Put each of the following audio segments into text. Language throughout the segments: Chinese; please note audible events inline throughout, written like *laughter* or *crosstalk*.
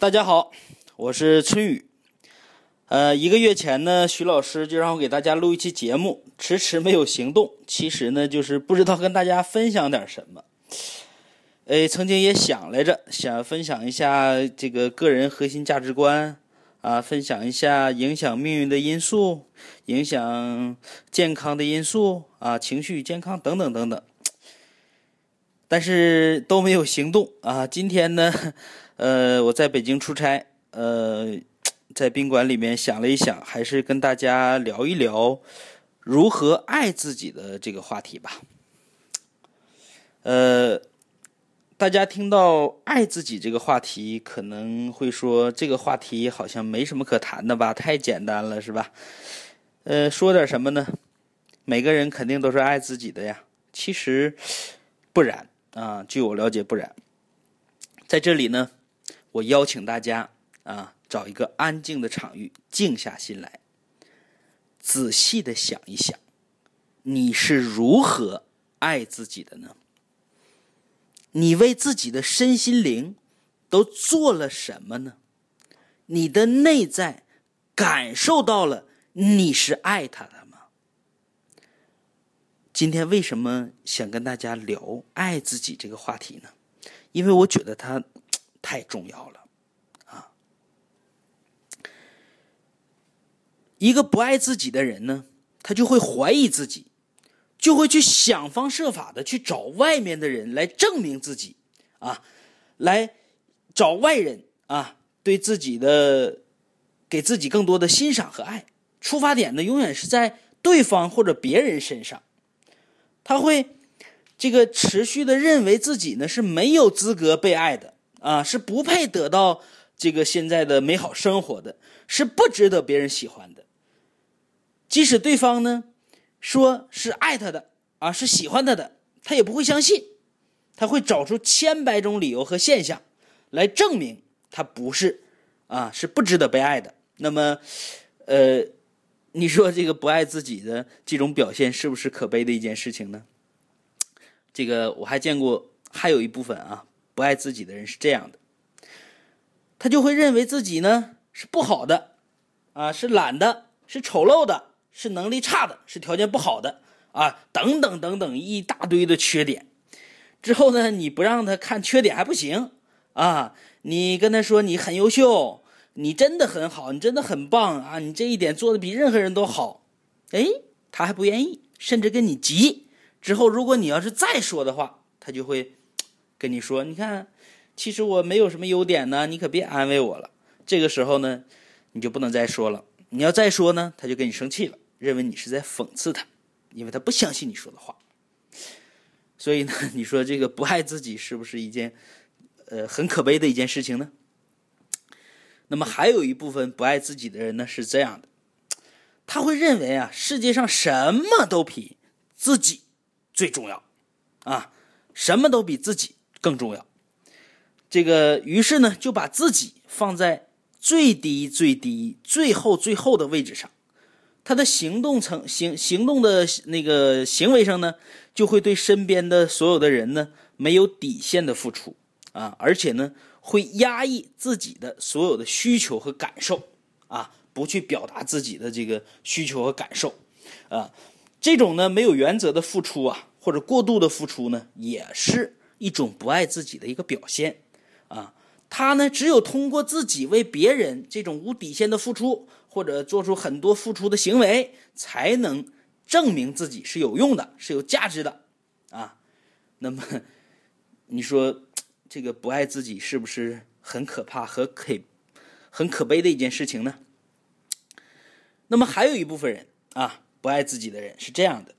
大家好，我是春雨。呃，一个月前呢，徐老师就让我给大家录一期节目，迟迟没有行动。其实呢，就是不知道跟大家分享点什么。哎，曾经也想来着，想分享一下这个个人核心价值观啊，分享一下影响命运的因素，影响健康的因素啊，情绪健康等等等等。但是都没有行动啊！今天呢，呃，我在北京出差，呃，*tsk* 在宾馆里面想了一想，还是跟大家聊一聊如何爱自己的这个话题吧。呃，大家听到爱自己这个话题，可能会说这个话题好像没什么可谈的吧，太简单了，是吧？呃，说点什么呢？每个人肯定都是爱自己的呀，其实不然。啊，据我了解，不然，在这里呢，我邀请大家啊，找一个安静的场域，静下心来，仔细的想一想，你是如何爱自己的呢？你为自己的身心灵都做了什么呢？你的内在感受到了你是爱他的吗。今天为什么想跟大家聊爱自己这个话题呢？因为我觉得它太重要了啊！一个不爱自己的人呢，他就会怀疑自己，就会去想方设法的去找外面的人来证明自己啊，来找外人啊，对自己的给自己更多的欣赏和爱。出发点呢，永远是在对方或者别人身上。他会这个持续的认为自己呢是没有资格被爱的啊，是不配得到这个现在的美好生活的，是不值得别人喜欢的。即使对方呢说是爱他的啊，是喜欢他的，他也不会相信，他会找出千百种理由和现象来证明他不是啊，是不值得被爱的。那么，呃。你说这个不爱自己的这种表现是不是可悲的一件事情呢？这个我还见过，还有一部分啊不爱自己的人是这样的，他就会认为自己呢是不好的，啊是懒的，是丑陋的，是能力差的，是条件不好的啊等等等等一大堆的缺点。之后呢，你不让他看缺点还不行啊，你跟他说你很优秀。你真的很好，你真的很棒啊！你这一点做的比任何人都好，哎，他还不愿意，甚至跟你急。之后，如果你要是再说的话，他就会跟你说：“你看，其实我没有什么优点呢，你可别安慰我了。”这个时候呢，你就不能再说了。你要再说呢，他就跟你生气了，认为你是在讽刺他，因为他不相信你说的话。所以呢，*laughs* 你说这个不爱自己是不是一件呃很可悲的一件事情呢？那么还有一部分不爱自己的人呢，是这样的，他会认为啊，世界上什么都比自己最重要，啊，什么都比自己更重要。这个于是呢，就把自己放在最低、最低、最后、最后的位置上。他的行动层行行动的那个行为上呢，就会对身边的所有的人呢，没有底线的付出啊，而且呢。会压抑自己的所有的需求和感受，啊，不去表达自己的这个需求和感受，啊，这种呢没有原则的付出啊，或者过度的付出呢，也是一种不爱自己的一个表现，啊，他呢只有通过自己为别人这种无底线的付出，或者做出很多付出的行为，才能证明自己是有用的，是有价值的，啊，那么你说？这个不爱自己是不是很可怕和可很可悲的一件事情呢？那么还有一部分人啊，不爱自己的人是这样的，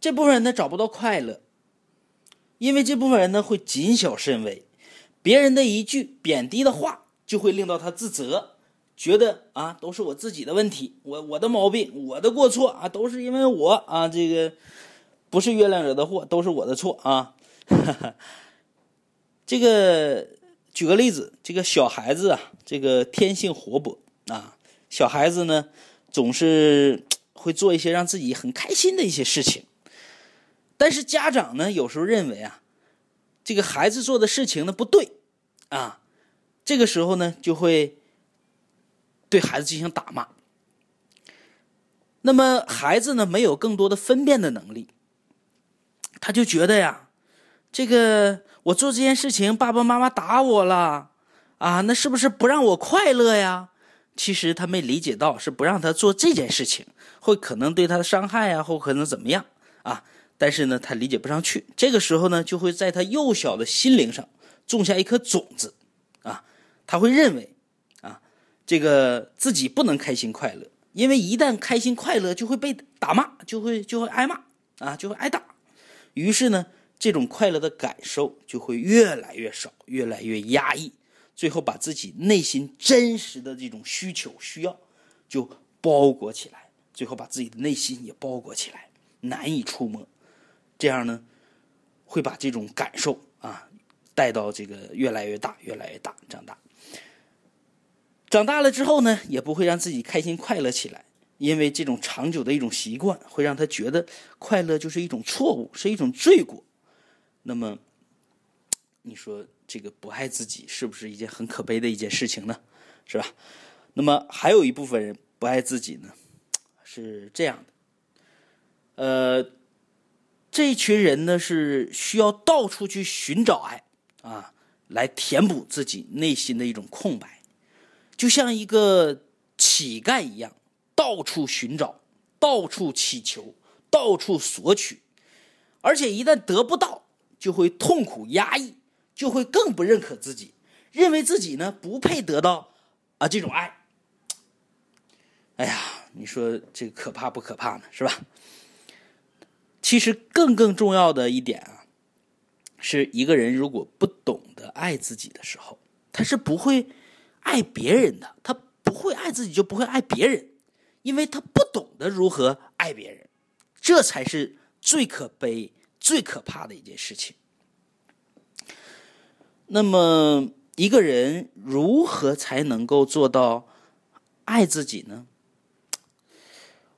这部分人呢找不到快乐，因为这部分人呢会谨小慎微，别人的一句贬低的话就会令到他自责，觉得啊都是我自己的问题，我我的毛病，我的过错啊，都是因为我啊这个不是月亮惹的祸，都是我的错啊。*laughs* 这个举个例子，这个小孩子啊，这个天性活泼啊，小孩子呢总是会做一些让自己很开心的一些事情，但是家长呢有时候认为啊，这个孩子做的事情呢不对啊，这个时候呢，就会对孩子进行打骂。那么孩子呢，没有更多的分辨的能力，他就觉得呀，这个我做这件事情，爸爸妈妈打我了啊，那是不是不让我快乐呀？其实他没理解到，是不让他做这件事情，会可能对他的伤害啊，或可能怎么样啊？但是呢，他理解不上去。这个时候呢，就会在他幼小的心灵上种下一颗种子啊，他会认为啊，这个自己不能开心快乐。因为一旦开心快乐，就会被打骂，就会就会挨骂啊，就会挨打。于是呢，这种快乐的感受就会越来越少，越来越压抑，最后把自己内心真实的这种需求需要就包裹起来，最后把自己的内心也包裹起来，难以触摸。这样呢，会把这种感受啊带到这个越来越大，越来越大，长大。长大了之后呢，也不会让自己开心快乐起来，因为这种长久的一种习惯，会让他觉得快乐就是一种错误，是一种罪过。那么，你说这个不爱自己是不是一件很可悲的一件事情呢？是吧？那么还有一部分人不爱自己呢，是这样的，呃，这一群人呢是需要到处去寻找爱啊，来填补自己内心的一种空白。就像一个乞丐一样，到处寻找，到处乞求，到处索取，而且一旦得不到，就会痛苦压抑，就会更不认可自己，认为自己呢不配得到啊这种爱。哎呀，你说这个可怕不可怕呢？是吧？其实更更重要的一点啊，是一个人如果不懂得爱自己的时候，他是不会。爱别人的他不会爱自己，就不会爱别人，因为他不懂得如何爱别人，这才是最可悲、最可怕的一件事情。那么，一个人如何才能够做到爱自己呢？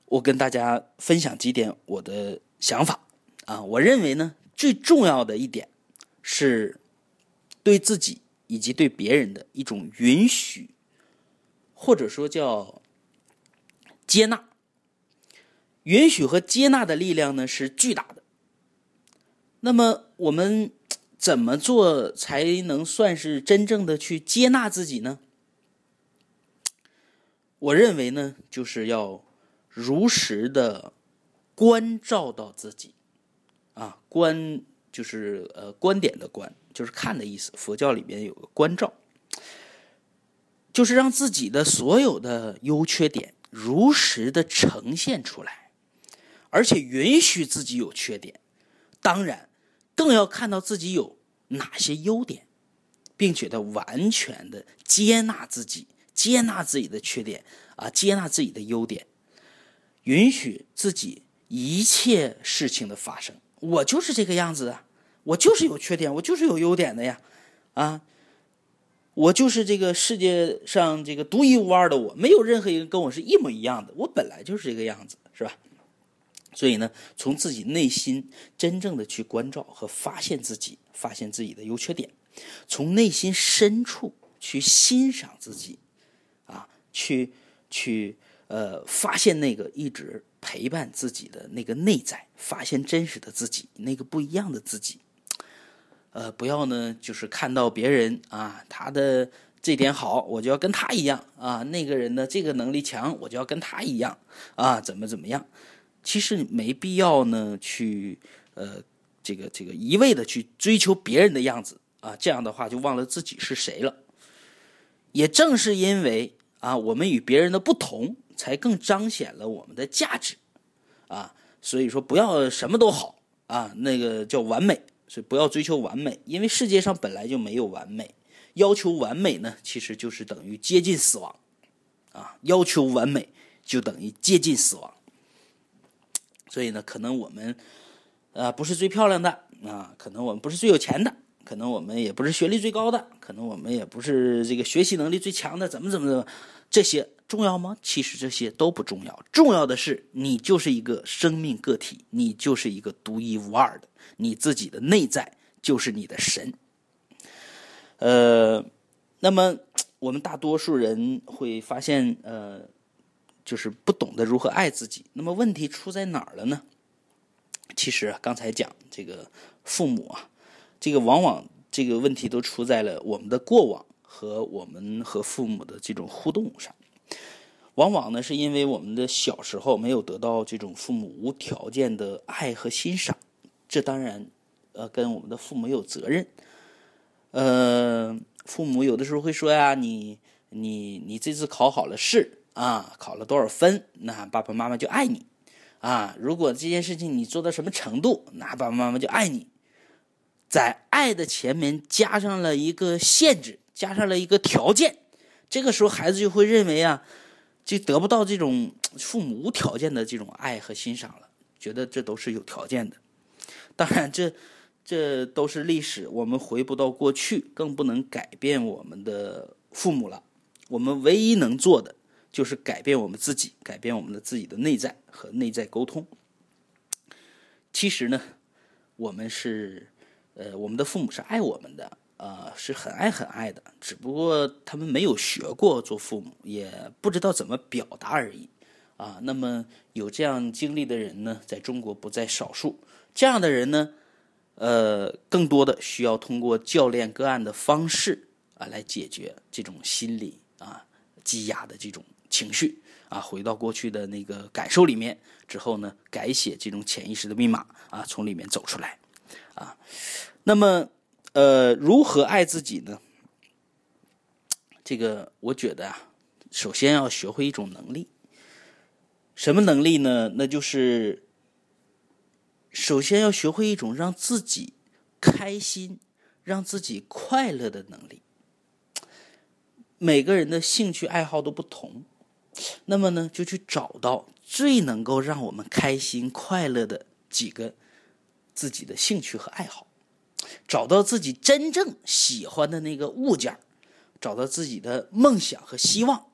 我跟大家分享几点我的想法啊，我认为呢，最重要的一点是对自己。以及对别人的一种允许，或者说叫接纳，允许和接纳的力量呢是巨大的。那么我们怎么做才能算是真正的去接纳自己呢？我认为呢，就是要如实的关照到自己，啊，关就是呃观点的观。就是看的意思。佛教里面有个关照，就是让自己的所有的优缺点如实的呈现出来，而且允许自己有缺点。当然，更要看到自己有哪些优点，并且的完全的接纳自己，接纳自己的缺点啊，接纳自己的优点，允许自己一切事情的发生。我就是这个样子的。我就是有缺点，我就是有优点的呀，啊，我就是这个世界上这个独一无二的我，没有任何一个跟我是一模一样的，我本来就是这个样子，是吧？所以呢，从自己内心真正的去关照和发现自己，发现自己的优缺点，从内心深处去欣赏自己，啊，去去呃，发现那个一直陪伴自己的那个内在，发现真实的自己，那个不一样的自己。呃，不要呢，就是看到别人啊，他的这点好，我就要跟他一样啊。那个人呢，这个能力强，我就要跟他一样啊。怎么怎么样？其实没必要呢，去呃，这个这个一味的去追求别人的样子啊。这样的话，就忘了自己是谁了。也正是因为啊，我们与别人的不同，才更彰显了我们的价值啊。所以说，不要什么都好啊，那个叫完美。所以不要追求完美，因为世界上本来就没有完美。要求完美呢，其实就是等于接近死亡，啊，要求完美就等于接近死亡。所以呢，可能我们，呃，不是最漂亮的啊，可能我们不是最有钱的，可能我们也不是学历最高的，可能我们也不是这个学习能力最强的，怎么怎么怎么，这些重要吗？其实这些都不重要，重要的是你就是一个生命个体，你就是一个独一无二的。你自己的内在就是你的神，呃，那么我们大多数人会发现，呃，就是不懂得如何爱自己。那么问题出在哪儿了呢？其实刚才讲这个父母啊，这个往往这个问题都出在了我们的过往和我们和父母的这种互动上。往往呢，是因为我们的小时候没有得到这种父母无条件的爱和欣赏，这当然，呃，跟我们的父母有责任。呃，父母有的时候会说呀：“你你你这次考好了试啊，考了多少分，那爸爸妈妈就爱你啊。如果这件事情你做到什么程度，那爸爸妈妈就爱你。”在爱的前面加上了一个限制，加上了一个条件，这个时候孩子就会认为啊。就得不到这种父母无条件的这种爱和欣赏了，觉得这都是有条件的。当然，这这都是历史，我们回不到过去，更不能改变我们的父母了。我们唯一能做的就是改变我们自己，改变我们的自己的内在和内在沟通。其实呢，我们是，呃，我们的父母是爱我们的。呃，是很爱很爱的，只不过他们没有学过做父母，也不知道怎么表达而已。啊，那么有这样经历的人呢，在中国不在少数。这样的人呢，呃，更多的需要通过教练个案的方式啊，来解决这种心理啊积压的这种情绪啊，回到过去的那个感受里面之后呢，改写这种潜意识的密码啊，从里面走出来啊，那么。呃，如何爱自己呢？这个我觉得啊，首先要学会一种能力。什么能力呢？那就是首先要学会一种让自己开心、让自己快乐的能力。每个人的兴趣爱好都不同，那么呢，就去找到最能够让我们开心快乐的几个自己的兴趣和爱好。找到自己真正喜欢的那个物件找到自己的梦想和希望，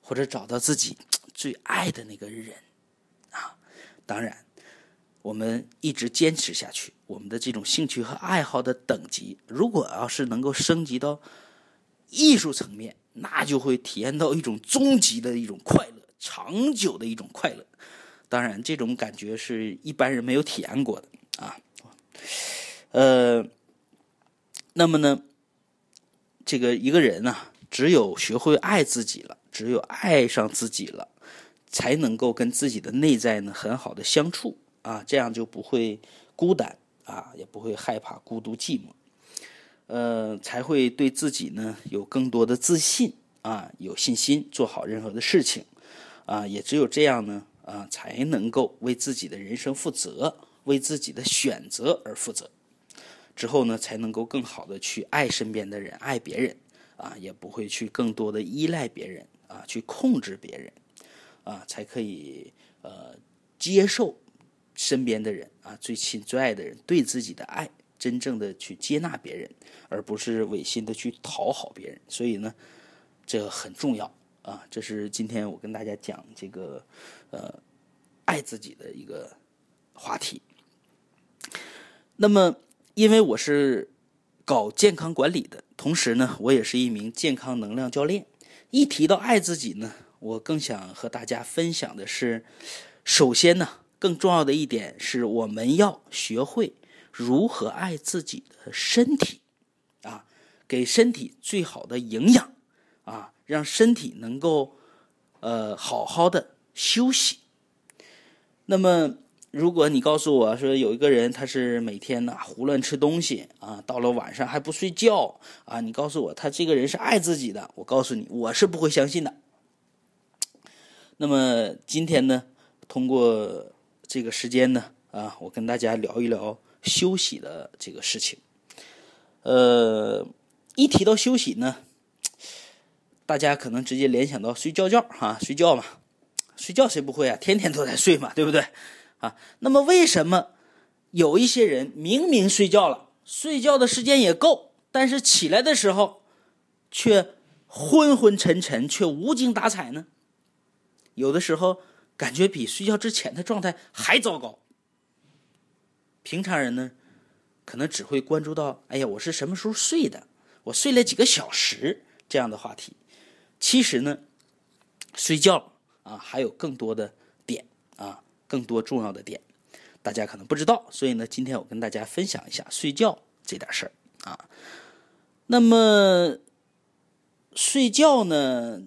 或者找到自己最爱的那个人，啊，当然，我们一直坚持下去，我们的这种兴趣和爱好的等级，如果要是能够升级到艺术层面，那就会体验到一种终极的一种快乐，长久的一种快乐。当然，这种感觉是一般人没有体验过的啊。呃，那么呢，这个一个人呢，只有学会爱自己了，只有爱上自己了，才能够跟自己的内在呢很好的相处啊，这样就不会孤单啊，也不会害怕孤独寂寞，呃，才会对自己呢有更多的自信啊，有信心做好任何的事情啊，也只有这样呢啊，才能够为自己的人生负责，为自己的选择而负责。之后呢，才能够更好的去爱身边的人，爱别人，啊，也不会去更多的依赖别人，啊，去控制别人，啊，才可以呃接受身边的人，啊，最亲最爱的人对自己的爱，真正的去接纳别人，而不是违心的去讨好别人。所以呢，这很重要啊，这是今天我跟大家讲这个呃爱自己的一个话题。那么。因为我是搞健康管理的，同时呢，我也是一名健康能量教练。一提到爱自己呢，我更想和大家分享的是，首先呢，更重要的一点是，我们要学会如何爱自己的身体，啊，给身体最好的营养，啊，让身体能够呃好好的休息。那么。如果你告诉我说有一个人他是每天呢胡乱吃东西啊，到了晚上还不睡觉啊，你告诉我他这个人是爱自己的，我告诉你我是不会相信的。那么今天呢，通过这个时间呢啊，我跟大家聊一聊休息的这个事情。呃，一提到休息呢，大家可能直接联想到睡觉觉哈，睡觉嘛，睡觉谁不会啊？天天都在睡嘛，对不对？啊，那么为什么有一些人明明睡觉了，睡觉的时间也够，但是起来的时候却昏昏沉沉，却无精打采呢？有的时候感觉比睡觉之前的状态还糟糕。平常人呢，可能只会关注到，哎呀，我是什么时候睡的？我睡了几个小时？这样的话题。其实呢，睡觉啊还有更多的点啊，更多重要的点，大家可能不知道。所以呢，今天我跟大家分享一下睡觉这点事儿啊。那么睡觉呢，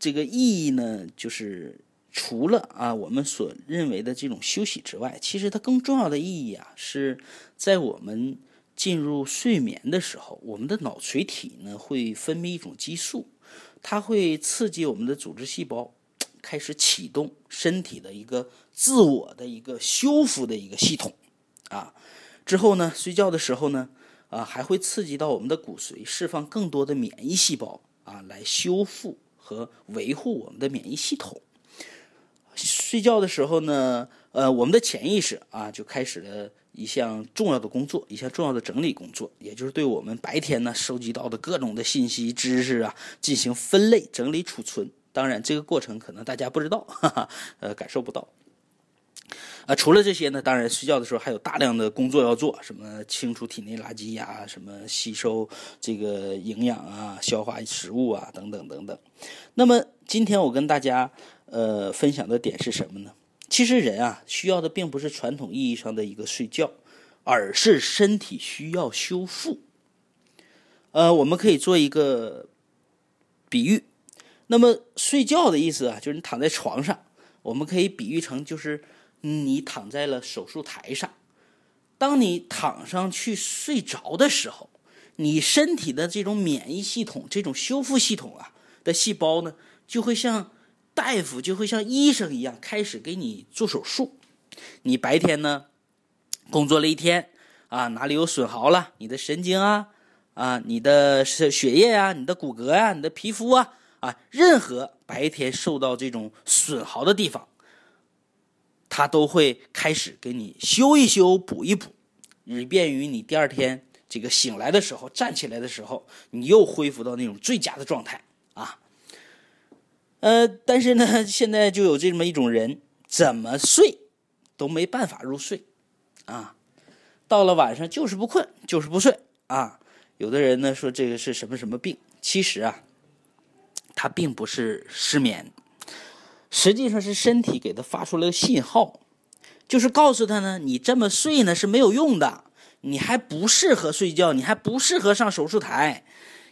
这个意义呢，就是除了啊我们所认为的这种休息之外，其实它更重要的意义啊，是在我们。进入睡眠的时候，我们的脑垂体呢会分泌一种激素，它会刺激我们的组织细胞开始启动身体的一个自我的一个修复的一个系统，啊，之后呢，睡觉的时候呢，啊，还会刺激到我们的骨髓释放更多的免疫细胞啊，来修复和维护我们的免疫系统。睡觉的时候呢，呃，我们的潜意识啊就开始了。一项重要的工作，一项重要的整理工作，也就是对我们白天呢收集到的各种的信息、知识啊进行分类、整理、储存。当然，这个过程可能大家不知道，哈哈，呃，感受不到。啊，除了这些呢，当然睡觉的时候还有大量的工作要做，什么清除体内垃圾呀，什么吸收这个营养啊，消化食物啊，等等等等。那么今天我跟大家呃分享的点是什么呢？其实人啊，需要的并不是传统意义上的一个睡觉，而是身体需要修复。呃，我们可以做一个比喻，那么睡觉的意思啊，就是你躺在床上，我们可以比喻成就是你躺在了手术台上。当你躺上去睡着的时候，你身体的这种免疫系统、这种修复系统啊的细胞呢，就会像。大夫就会像医生一样开始给你做手术。你白天呢工作了一天啊，哪里有损耗了？你的神经啊啊，你的血液啊，你的骨骼呀，你的皮肤啊啊，任何白天受到这种损耗的地方，他都会开始给你修一修、补一补，以便于你第二天这个醒来的时候、站起来的时候，你又恢复到那种最佳的状态啊。呃，但是呢，现在就有这么一种人，怎么睡都没办法入睡，啊，到了晚上就是不困，就是不睡啊。有的人呢说这个是什么什么病，其实啊，他并不是失眠，实际上是身体给他发出了信号，就是告诉他呢，你这么睡呢是没有用的，你还不适合睡觉，你还不适合上手术台，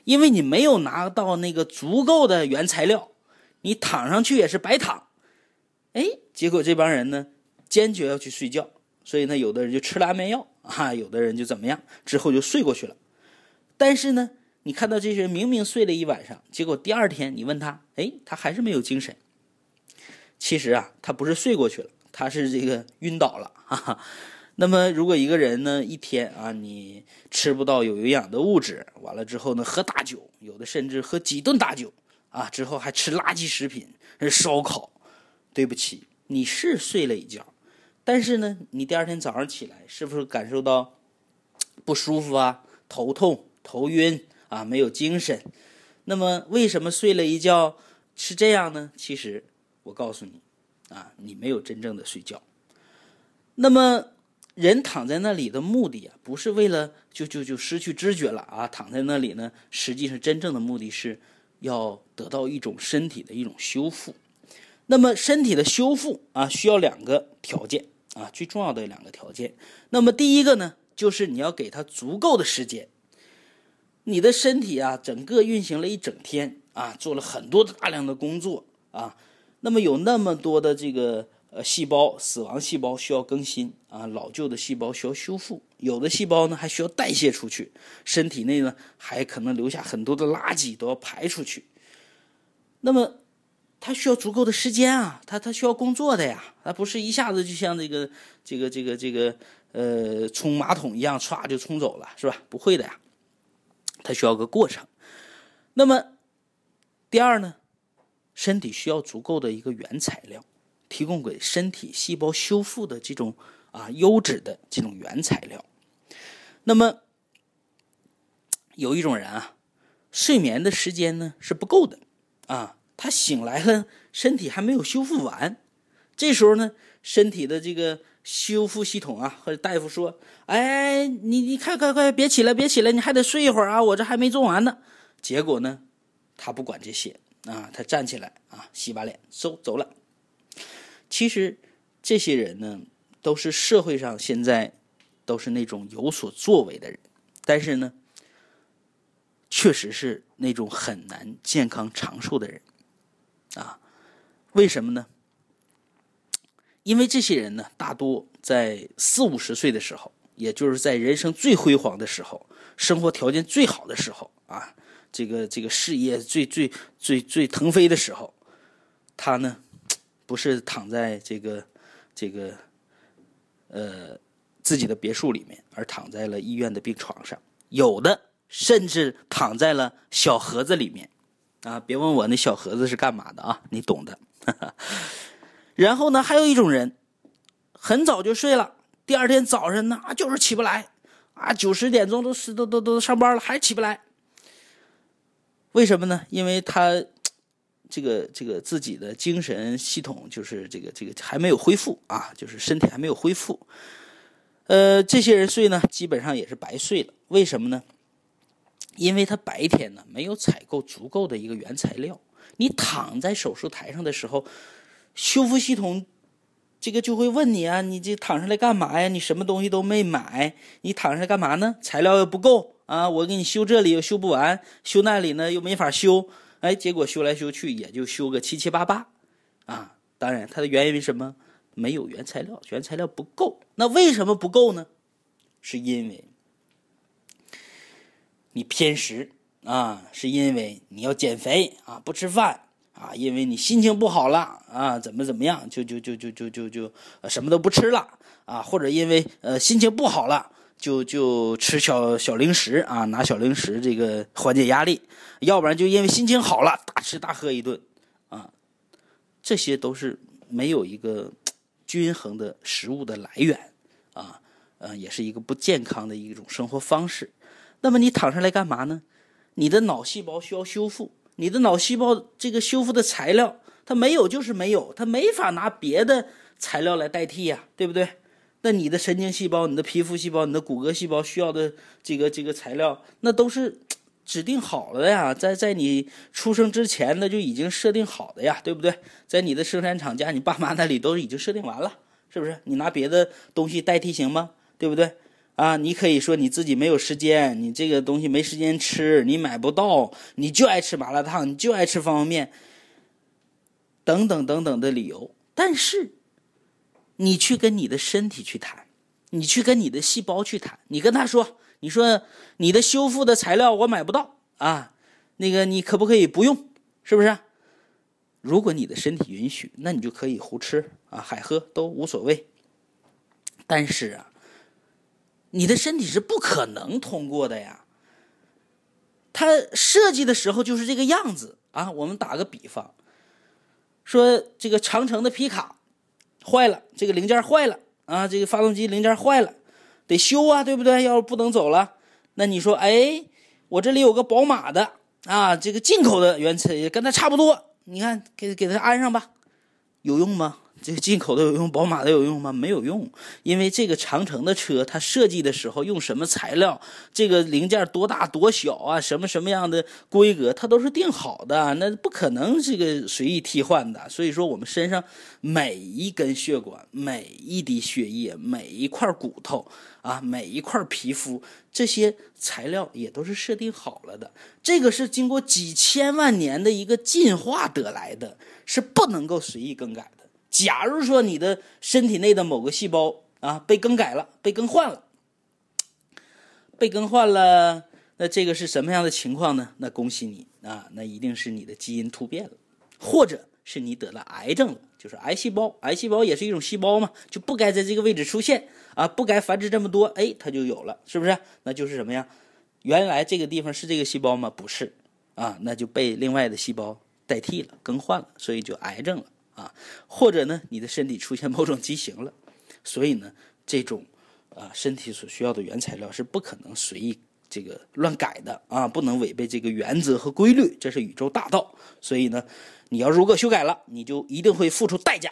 因为你没有拿到那个足够的原材料。你躺上去也是白躺，哎，结果这帮人呢坚决要去睡觉，所以呢，有的人就吃了安眠药。啊，有的人就怎么样，之后就睡过去了。但是呢，你看到这些人明明睡了一晚上，结果第二天你问他，哎，他还是没有精神。其实啊，他不是睡过去了，他是这个晕倒了。哈哈。那么，如果一个人呢一天啊，你吃不到有营养的物质，完了之后呢，喝大酒，有的甚至喝几顿大酒。啊，之后还吃垃圾食品，是烧烤。对不起，你是睡了一觉，但是呢，你第二天早上起来，是不是感受到不舒服啊？头痛、头晕啊，没有精神。那么，为什么睡了一觉是这样呢？其实，我告诉你，啊，你没有真正的睡觉。那么，人躺在那里的目的啊，不是为了就就就失去知觉了啊，躺在那里呢，实际上真正的目的是。要得到一种身体的一种修复，那么身体的修复啊，需要两个条件啊，最重要的两个条件。那么第一个呢，就是你要给他足够的时间。你的身体啊，整个运行了一整天啊，做了很多的大量的工作啊，那么有那么多的这个。呃，细胞死亡细胞需要更新啊，老旧的细胞需要修复，有的细胞呢还需要代谢出去，身体内呢还可能留下很多的垃圾都要排出去。那么，它需要足够的时间啊，它它需要工作的呀，它不是一下子就像这个这个这个这个呃冲马桶一样唰就冲走了，是吧？不会的呀，它需要个过程。那么，第二呢，身体需要足够的一个原材料。提供给身体细胞修复的这种啊优质的这种原材料。那么有一种人啊，睡眠的时间呢是不够的啊，他醒来了，身体还没有修复完。这时候呢，身体的这个修复系统啊，或者大夫说：“哎，你你快快快，别起来，别起来，你还得睡一会儿啊，我这还没做完呢。”结果呢，他不管这些啊，他站起来啊，洗把脸，走走了。其实这些人呢，都是社会上现在都是那种有所作为的人，但是呢，确实是那种很难健康长寿的人啊。为什么呢？因为这些人呢，大多在四五十岁的时候，也就是在人生最辉煌的时候，生活条件最好的时候啊，这个这个事业最最最最腾飞的时候，他呢，不是躺在这个这个呃自己的别墅里面，而躺在了医院的病床上，有的甚至躺在了小盒子里面啊！别问我那小盒子是干嘛的啊，你懂的。*laughs* 然后呢，还有一种人，很早就睡了，第二天早上呢，就是起不来，啊，九十点钟都是都都都上班了，还起不来。为什么呢？因为他这个这个自己的精神系统就是这个这个还没有恢复啊，就是身体还没有恢复。呃，这些人睡呢，基本上也是白睡了。为什么呢？因为他白天呢没有采购足够的一个原材料，你躺在手术台上的时候。修复系统，这个就会问你啊，你这躺上来干嘛呀？你什么东西都没买，你躺上来干嘛呢？材料又不够啊！我给你修这里又修不完，修那里呢又没法修，哎，结果修来修去也就修个七七八八，啊！当然，它的原因为什么？没有原材料，原材料不够。那为什么不够呢？是因为你偏食啊，是因为你要减肥啊，不吃饭。啊，因为你心情不好了啊，怎么怎么样，就就就就就就就什么都不吃了啊，或者因为呃心情不好了，就就吃小小零食啊，拿小零食这个缓解压力，要不然就因为心情好了，大吃大喝一顿啊，这些都是没有一个均衡的食物的来源啊，呃，也是一个不健康的一种生活方式。那么你躺上来干嘛呢？你的脑细胞需要修复。你的脑细胞这个修复的材料，它没有就是没有，它没法拿别的材料来代替呀，对不对？那你的神经细胞、你的皮肤细胞、你的骨骼细胞需要的这个这个材料，那都是指定好了的呀，在在你出生之前那就已经设定好的呀，对不对？在你的生产厂家、你爸妈那里都已经设定完了，是不是？你拿别的东西代替行吗？对不对？啊，你可以说你自己没有时间，你这个东西没时间吃，你买不到，你就爱吃麻辣烫，你就爱吃方便面，等等等等的理由。但是，你去跟你的身体去谈，你去跟你的细胞去谈，你跟他说，你说你的修复的材料我买不到啊，那个你可不可以不用？是不是？如果你的身体允许，那你就可以胡吃啊，海喝都无所谓。但是啊。你的身体是不可能通过的呀。它设计的时候就是这个样子啊。我们打个比方，说这个长城的皮卡坏了，这个零件坏了啊，这个发动机零件坏了，得修啊，对不对？要是不能走了，那你说，哎，我这里有个宝马的啊，这个进口的原车也跟它差不多，你看，给给它安上吧，有用吗？这个进口的有用，宝马的有用吗？没有用，因为这个长城的车，它设计的时候用什么材料，这个零件多大多小啊，什么什么样的规格，它都是定好的，那不可能这个随意替换的。所以说，我们身上每一根血管、每一滴血液、每一块骨头啊、每一块皮肤，这些材料也都是设定好了的。这个是经过几千万年的一个进化得来的，是不能够随意更改。假如说你的身体内的某个细胞啊被更改了、被更换了、被更换了，那这个是什么样的情况呢？那恭喜你啊，那一定是你的基因突变了，或者是你得了癌症了，就是癌细胞。癌细胞也是一种细胞嘛，就不该在这个位置出现啊，不该繁殖这么多，哎，它就有了，是不是？那就是什么呀？原来这个地方是这个细胞吗？不是啊，那就被另外的细胞代替了、更换了，所以就癌症了。啊，或者呢，你的身体出现某种畸形了，所以呢，这种啊身体所需要的原材料是不可能随意这个乱改的啊，不能违背这个原则和规律，这是宇宙大道。所以呢，你要如果修改了，你就一定会付出代价。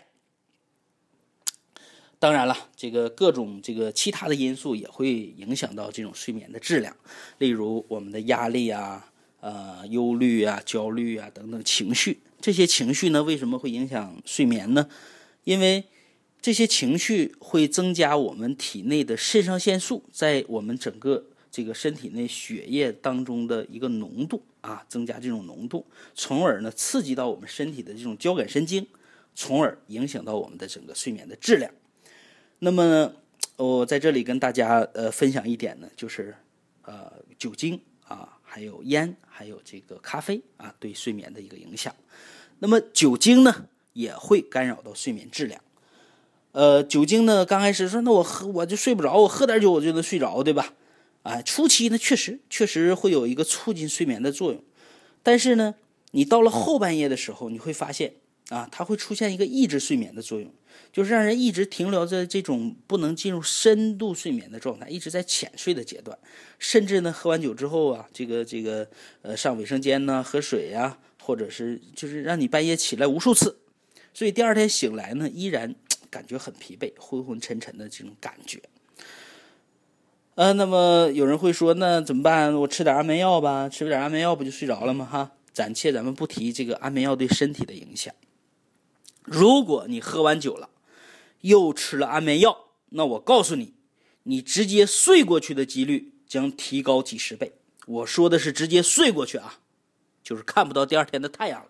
当然了，这个各种这个其他的因素也会影响到这种睡眠的质量，例如我们的压力啊。呃忧虑啊、焦虑啊等等情绪。这些情绪呢，为什么会影响睡眠呢？因为这些情绪会增加我们体内的肾上腺素在我们整个这个身体内血液当中的一个浓度啊，增加这种浓度，从而呢刺激到我们身体的这种交感神经，从而影响到我们的整个睡眠的质量。那么我在这里跟大家呃分享一点呢，就是呃酒精啊，还有烟，还有这个咖啡啊，对睡眠的一个影响。那么酒精呢也会干扰到睡眠质量。呃，酒精呢，刚开始说那我喝我就睡不着，我喝点酒我就能睡着，对吧？哎，初期呢确实确实会有一个促进睡眠的作用，但是呢，你到了后半夜的时候，你会发现啊，它会出现一个抑制睡眠的作用，就是让人一直停留在这种不能进入深度睡眠的状态，一直在浅睡的阶段，甚至呢，喝完酒之后啊，这个这个呃上卫生间呢，喝水呀，或者是就是让你半夜起来无数次，所以第二天醒来呢，依然。*tsk* 感觉很疲惫，昏昏沉沉的这种感觉。呃，那么有人会说，那怎么办？我吃点安眠药吧，吃点安眠药不就睡着了吗？哈，暂且咱们不提这个安眠药对身体的影响。如果你喝完酒了，又吃了安眠药，那我告诉你，你直接睡过去的几率将提高几十倍。我说的是直接睡过去啊，就是看不到第二天的太阳了。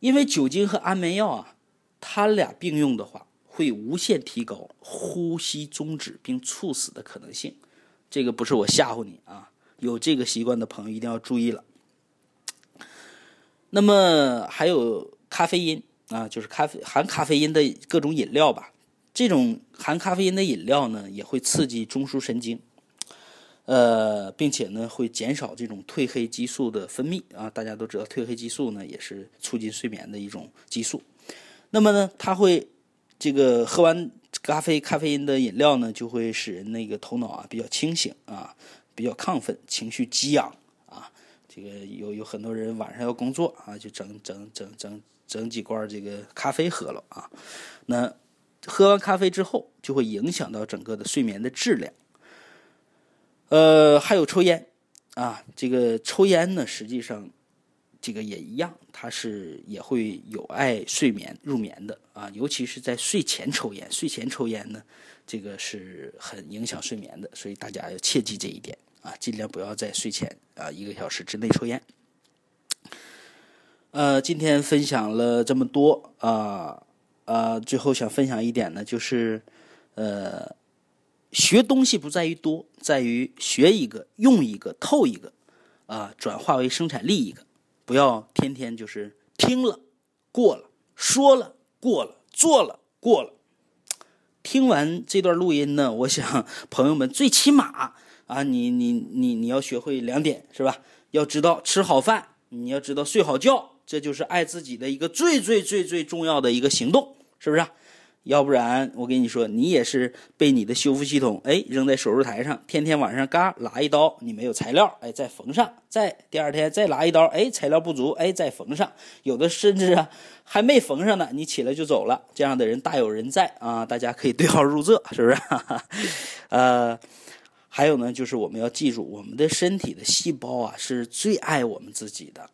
因为酒精和安眠药啊。它俩并用的话，会无限提高呼吸终止并猝死的可能性。这个不是我吓唬你啊，有这个习惯的朋友一定要注意了。那么还有咖啡因啊，就是咖啡含咖啡因的各种饮料吧。这种含咖啡因的饮料呢，也会刺激中枢神经，呃，并且呢会减少这种褪黑激素的分泌啊。大家都知道，褪黑激素呢也是促进睡眠的一种激素。那么呢，它会这个喝完咖啡咖啡因的饮料呢，就会使人那个头脑啊比较清醒啊，比较亢奋，情绪激昂啊。这个有有很多人晚上要工作啊，就整整整整整几罐这个咖啡喝了啊。那喝完咖啡之后，就会影响到整个的睡眠的质量。呃，还有抽烟啊，这个抽烟呢，实际上。这个也一样，它是也会有碍睡眠入眠的啊，尤其是在睡前抽烟。睡前抽烟呢，这个是很影响睡眠的，所以大家要切记这一点啊，尽量不要在睡前啊一个小时之内抽烟。呃，今天分享了这么多啊啊，最后想分享一点呢，就是呃，学东西不在于多，在于学一个、用一个、透一个啊，转化为生产力一个。不要天天就是听了，过了，说了过了，做了过了。听完这段录音呢，我想朋友们最起码啊，你你你你要学会两点是吧？要知道吃好饭，你要知道睡好觉，这就是爱自己的一个最最最最重要的一个行动，是不是？要不然，我跟你说，你也是被你的修复系统哎扔在手术台上，天天晚上嘎拉一刀，你没有材料，哎再缝上，再第二天再拉一刀，哎材料不足，哎再缝上，有的甚至啊还没缝上呢，你起来就走了，这样的人大有人在啊，大家可以对号入座，*laughs* 是不是？*laughs* 呃，还有呢，就是我们要记住，我们的身体的细胞啊是最爱我们自己的，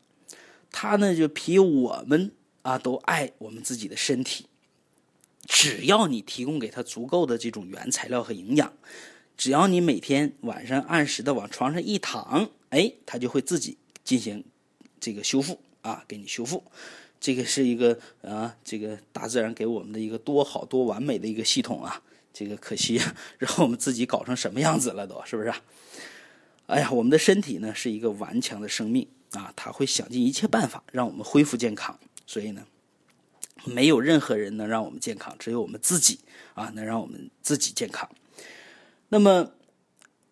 它呢就比我们啊都爱我们自己的身体。只要你提供给他足够的这种原材料和营养，只要你每天晚上按时的往床上一躺，哎，他就会自己进行这个修复啊，给你修复。这个是一个啊，这个大自然给我们的一个多好多完美的一个系统啊。这个可惜 *laughs* 让我们自己搞成什么样子了，都是不是？哎呀，我们的身体呢是一个顽强的生命啊，它会想尽一切办法让我们恢复健康。所以呢。没有任何人能让我们健康，只有我们自己啊，能让我们自己健康。那么，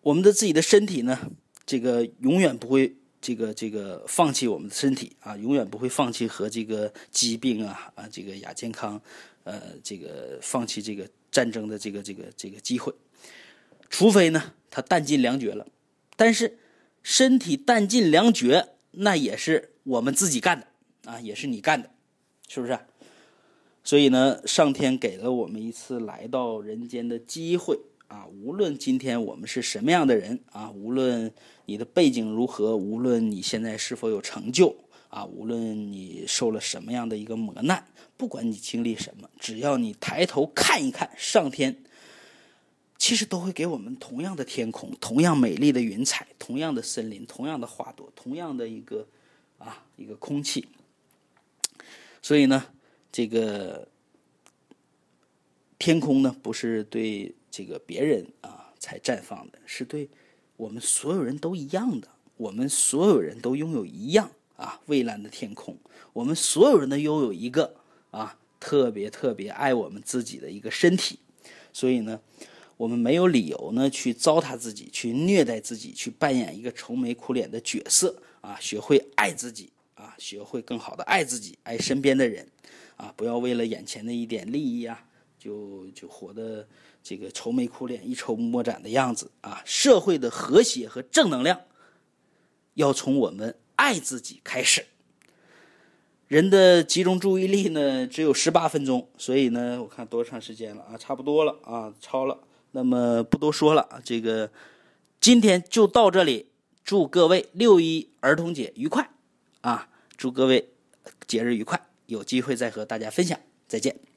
我们的自己的身体呢？这个永远不会这个这个放弃我们的身体啊，永远不会放弃和这个疾病啊啊这个亚健康呃这个放弃这个战争的这个这个这个机会，除非呢他弹尽粮绝了。但是身体弹尽粮绝，那也是我们自己干的啊，也是你干的，是不是？所以呢，上天给了我们一次来到人间的机会啊！无论今天我们是什么样的人啊，无论你的背景如何，无论你现在是否有成就啊，无论你受了什么样的一个磨难，不管你经历什么，只要你抬头看一看上天，其实都会给我们同样的天空，同样美丽的云彩，同样的森林，同样的花朵，同样的一个啊一个空气。所以呢，这个天空呢，不是对这个别人啊才绽放的，是对我们所有人都一样的。我们所有人都拥有一样啊蔚蓝的天空，我们所有人都拥有一个啊特别特别爱我们自己的一个身体。所以呢，我们没有理由呢去糟蹋自己，去虐待自己，去扮演一个愁眉苦脸的角色啊！学会爱自己。啊，学会更好的爱自己，爱身边的人，啊，不要为了眼前的一点利益啊，就就活得这个愁眉苦脸、一筹莫展的样子啊。社会的和谐和正能量，要从我们爱自己开始。人的集中注意力呢，只有十八分钟，所以呢，我看多长时间了啊？差不多了啊，超了。那么不多说了，这个今天就到这里。祝各位六一儿童节愉快！啊，祝各位节日愉快！有机会再和大家分享，再见。